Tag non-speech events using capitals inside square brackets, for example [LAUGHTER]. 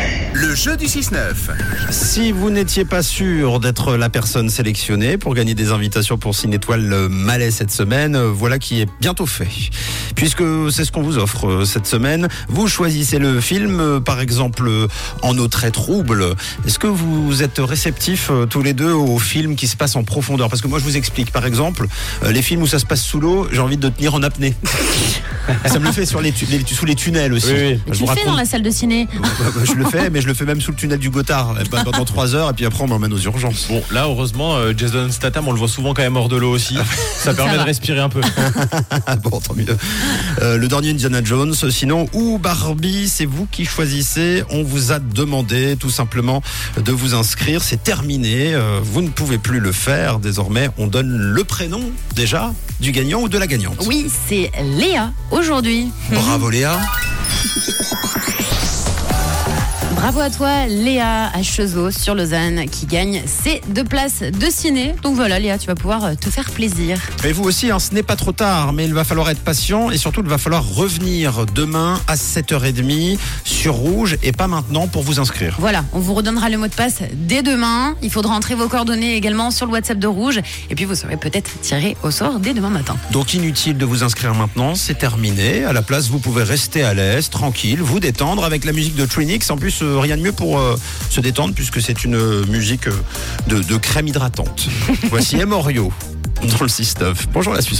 day. Le jeu du 6-9. Si vous n'étiez pas sûr d'être la personne sélectionnée pour gagner des invitations pour Ciné Étoile Malais cette semaine, euh, voilà qui est bientôt fait. Puisque c'est ce qu'on vous offre euh, cette semaine. Vous choisissez le film, euh, par exemple, En eau très trouble. Est-ce que vous êtes réceptifs tous les deux aux films qui se passent en profondeur? Parce que moi, je vous explique. Par exemple, les films où ça se passe sous l'eau, j'ai envie de tenir en apnée. [LAUGHS] ça me le fait sur les, tu- les- sous les tunnels aussi. Oui, oui. Je Tu vous le fais raconte- dans la salle de ciné. bah, bah, je le fais, mais je le fais même sous le tunnel du Gothard eh ben, pendant [LAUGHS] trois heures, et puis après on m'emmène aux urgences. Bon, là, heureusement, euh, Jason Statham, on le voit souvent quand même hors de l'eau aussi. Ça permet de respirer un peu. Ah [LAUGHS] bon, tant mieux. Euh, le dernier Indiana Jones, sinon, ou Barbie, c'est vous qui choisissez. On vous a demandé tout simplement de vous inscrire. C'est terminé. Euh, vous ne pouvez plus le faire. Désormais, on donne le prénom déjà du gagnant ou de la gagnante. Oui, c'est Léa aujourd'hui. Bravo Léa. Bravo à toi, Léa à Chezeaux sur Lausanne, qui gagne ses deux places de ciné. Donc voilà, Léa, tu vas pouvoir euh, te faire plaisir. Et vous aussi, hein, ce n'est pas trop tard, mais il va falloir être patient et surtout il va falloir revenir demain à 7h30 sur Rouge et pas maintenant pour vous inscrire. Voilà, on vous redonnera le mot de passe dès demain. Il faudra entrer vos coordonnées également sur le WhatsApp de Rouge. Et puis vous serez peut-être tiré au sort dès demain matin. Donc inutile de vous inscrire maintenant, c'est terminé. À la place, vous pouvez rester à l'aise, tranquille, vous détendre avec la musique de Trinix. En plus, euh, rien de mieux pour euh, se détendre puisque c'est une euh, musique euh, de, de crème hydratante. [LAUGHS] Voici Emorio dans le 6-9. Bonjour la Suisse.